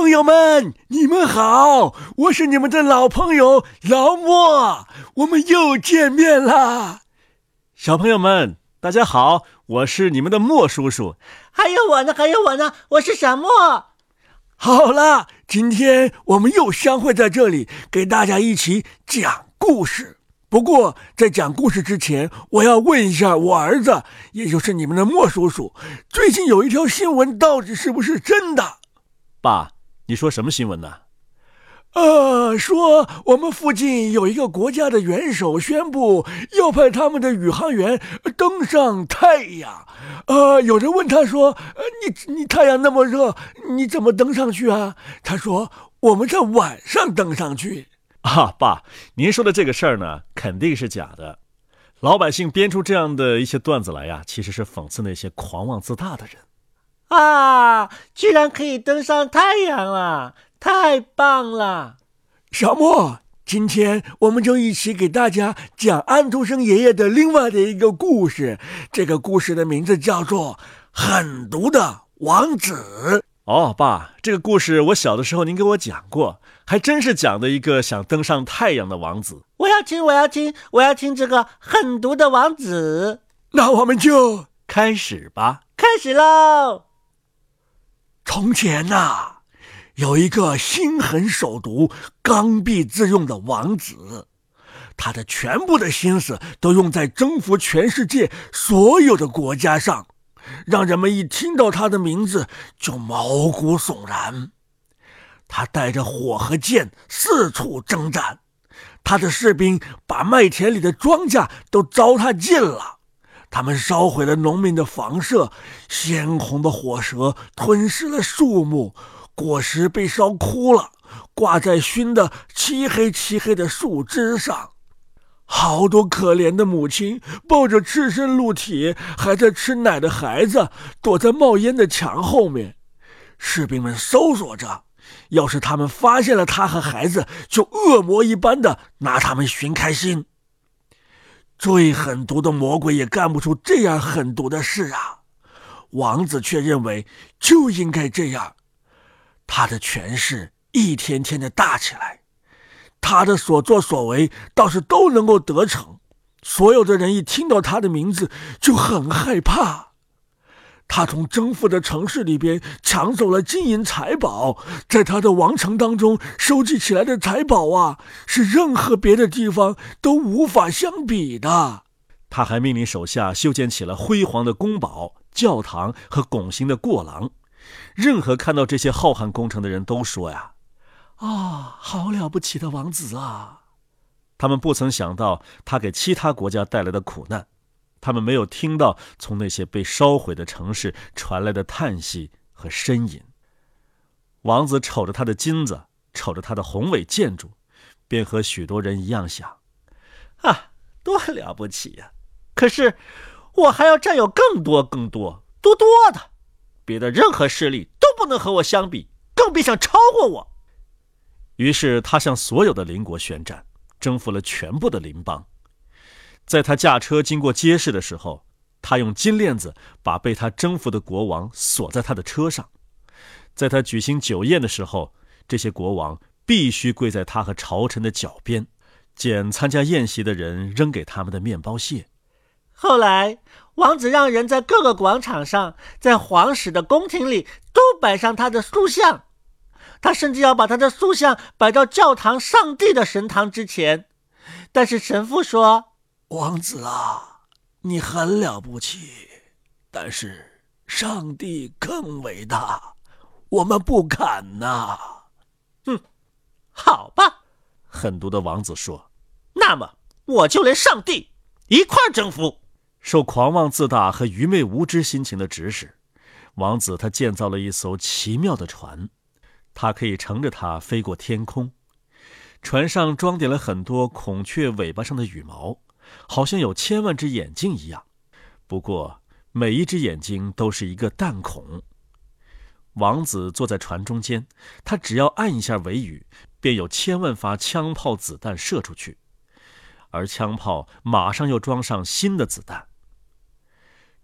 朋友们，你们好，我是你们的老朋友老莫，我们又见面啦。小朋友们，大家好，我是你们的莫叔叔。还有我呢，还有我呢，我是小莫。好了，今天我们又相会在这里，给大家一起讲故事。不过，在讲故事之前，我要问一下我儿子，也就是你们的莫叔叔，最近有一条新闻，到底是不是真的？爸，你说什么新闻呢？呃，说我们附近有一个国家的元首宣布要派他们的宇航员登上太阳。呃，有人问他说：“呃，你你太阳那么热，你怎么登上去啊？”他说：“我们在晚上登上去。”啊，爸，您说的这个事儿呢，肯定是假的。老百姓编出这样的一些段子来呀，其实是讽刺那些狂妄自大的人。啊，居然可以登上太阳了，太棒了！小莫，今天我们就一起给大家讲安徒生爷爷的另外的一个故事。这个故事的名字叫做《狠毒的王子》。哦，爸，这个故事我小的时候您给我讲过，还真是讲的一个想登上太阳的王子。我要听，我要听，我要听这个狠毒的王子。那我们就开始吧，开始喽。从前呐，有一个心狠手毒、刚愎自用的王子，他的全部的心思都用在征服全世界所有的国家上。让人们一听到他的名字就毛骨悚然。他带着火和剑四处征战，他的士兵把麦田里的庄稼都糟蹋尽了。他们烧毁了农民的房舍，鲜红的火舌吞噬了树木，果实被烧枯了，挂在熏得漆黑漆黑的树枝上。好多可怜的母亲抱着赤身露体还在吃奶的孩子，躲在冒烟的墙后面。士兵们搜索着，要是他们发现了他和孩子，就恶魔一般的拿他们寻开心。最狠毒的魔鬼也干不出这样狠毒的事啊！王子却认为就应该这样，他的权势一天天的大起来。他的所作所为倒是都能够得逞，所有的人一听到他的名字就很害怕。他从征服的城市里边抢走了金银财宝，在他的王城当中收集起来的财宝啊，是任何别的地方都无法相比的。他还命令手下修建起了辉煌的宫堡、教堂和拱形的过廊，任何看到这些浩瀚工程的人都说呀。啊，好了不起的王子啊！他们不曾想到他给其他国家带来的苦难，他们没有听到从那些被烧毁的城市传来的叹息和呻吟。王子瞅着他的金子，瞅着他的宏伟建筑，便和许多人一样想：啊，多了不起呀！可是我还要占有更多、更多、多多的，别的任何势力都不能和我相比，更别想超过我。于是他向所有的邻国宣战，征服了全部的邻邦。在他驾车经过街市的时候，他用金链子把被他征服的国王锁在他的车上。在他举行酒宴的时候，这些国王必须跪在他和朝臣的脚边，捡参加宴席的人扔给他们的面包屑。后来，王子让人在各个广场上，在皇室的宫廷里都摆上他的塑像。他甚至要把他的塑像摆到教堂上帝的神堂之前，但是神父说：“王子啊，你很了不起，但是上帝更伟大，我们不敢呐。”哼，好吧，狠毒的王子说：“那么我就连上帝一块征服。”受狂妄自大和愚昧无知心情的指使，王子他建造了一艘奇妙的船。他可以乘着它飞过天空，船上装点了很多孔雀尾巴上的羽毛，好像有千万只眼睛一样。不过，每一只眼睛都是一个弹孔。王子坐在船中间，他只要按一下尾羽，便有千万发枪炮子弹射出去，而枪炮马上又装上新的子弹。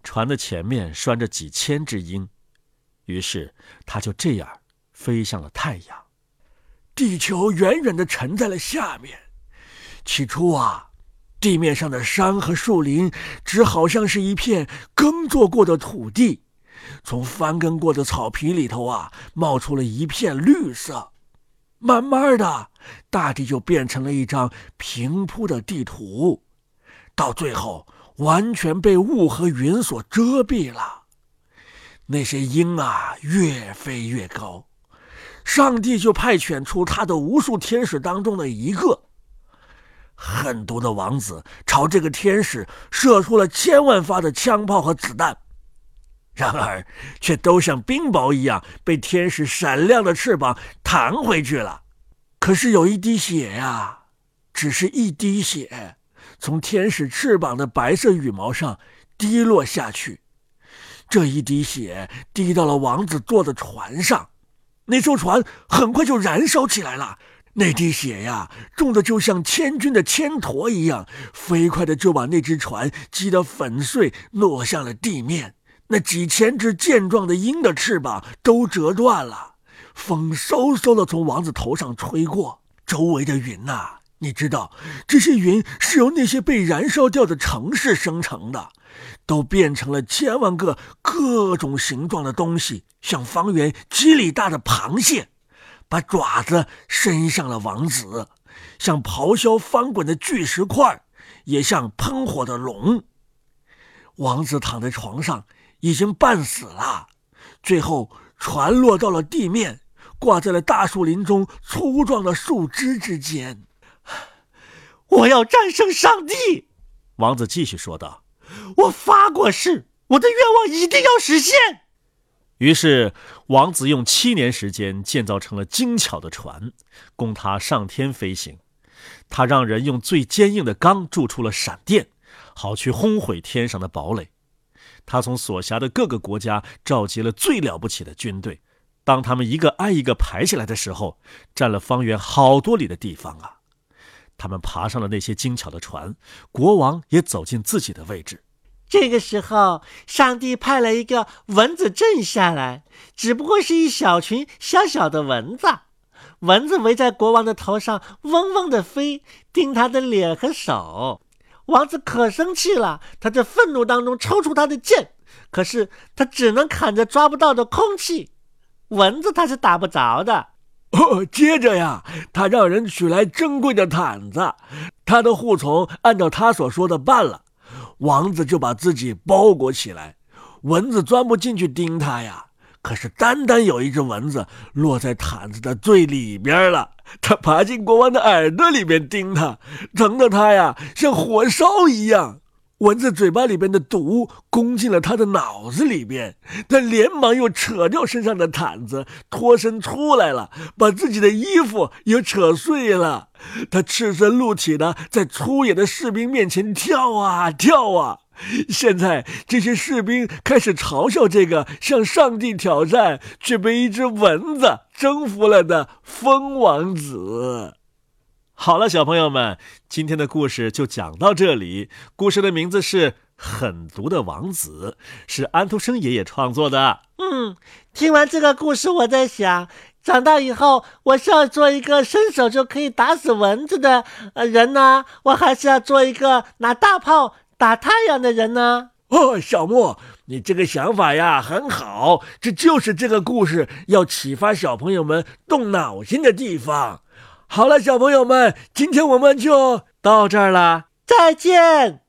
船的前面拴着几千只鹰，于是他就这样。飞向了太阳。地球远远的沉在了下面。起初啊，地面上的山和树林只好像是一片耕作过的土地，从翻耕过的草皮里头啊，冒出了一片绿色。慢慢的，大地就变成了一张平铺的地图，到最后完全被雾和云所遮蔽了。那些鹰啊，越飞越高。上帝就派遣出他的无数天使当中的一个，狠毒的王子朝这个天使射出了千万发的枪炮和子弹，然而却都像冰雹一样被天使闪亮的翅膀弹回去了。可是有一滴血呀，只是一滴血，从天使翅膀的白色羽毛上滴落下去，这一滴血滴到了王子坐的船上。那艘船很快就燃烧起来了，那滴血呀，重的就像千钧的铅砣一样，飞快的就把那只船击得粉碎，落向了地面。那几千只健壮的鹰的翅膀都折断了，风嗖嗖的从王子头上吹过，周围的云呐，你知道，这些云是由那些被燃烧掉的城市生成的。都变成了千万个各种形状的东西，像方圆几里大的螃蟹，把爪子伸向了王子；像咆哮翻滚的巨石块，也像喷火的龙。王子躺在床上，已经半死了。最后，船落到了地面，挂在了大树林中粗壮的树枝之间。我要战胜上帝！王子继续说道。我发过誓，我的愿望一定要实现。于是，王子用七年时间建造成了精巧的船，供他上天飞行。他让人用最坚硬的钢铸出了闪电，好去轰毁天上的堡垒。他从所辖的各个国家召集了最了不起的军队。当他们一个挨一个排起来的时候，占了方圆好多里的地方啊！他们爬上了那些精巧的船，国王也走进自己的位置。这个时候，上帝派了一个蚊子阵下来，只不过是一小群小小的蚊子。蚊子围在国王的头上，嗡嗡的飞，叮他的脸和手。王子可生气了，他在愤怒当中抽出他的剑，可是他只能砍着抓不到的空气，蚊子他是打不着的。哦，接着呀，他让人取来珍贵的毯子，他的护从按照他所说的办了。王子就把自己包裹起来，蚊子钻不进去叮他呀。可是单单有一只蚊子落在毯子的最里边了，它爬进国王的耳朵里面叮他，疼得他呀像火烧一样。蚊子嘴巴里边的毒攻进了他的脑子里边，他连忙又扯掉身上的毯子，脱身出来了，把自己的衣服也扯碎了。他赤身露体的在粗野的士兵面前跳啊跳啊。现在这些士兵开始嘲笑这个向上帝挑战却被一只蚊子征服了的疯王子。好了，小朋友们，今天的故事就讲到这里。故事的名字是《狠毒的王子》，是安徒生爷爷创作的。嗯，听完这个故事，我在想，长大以后我是要做一个伸手就可以打死蚊子的呃人呢，我还是要做一个拿大炮打太阳的人呢？哦，小莫，你这个想法呀很好，这就是这个故事要启发小朋友们动脑筋的地方。好了，小朋友们，今天我们就到这儿了，再见。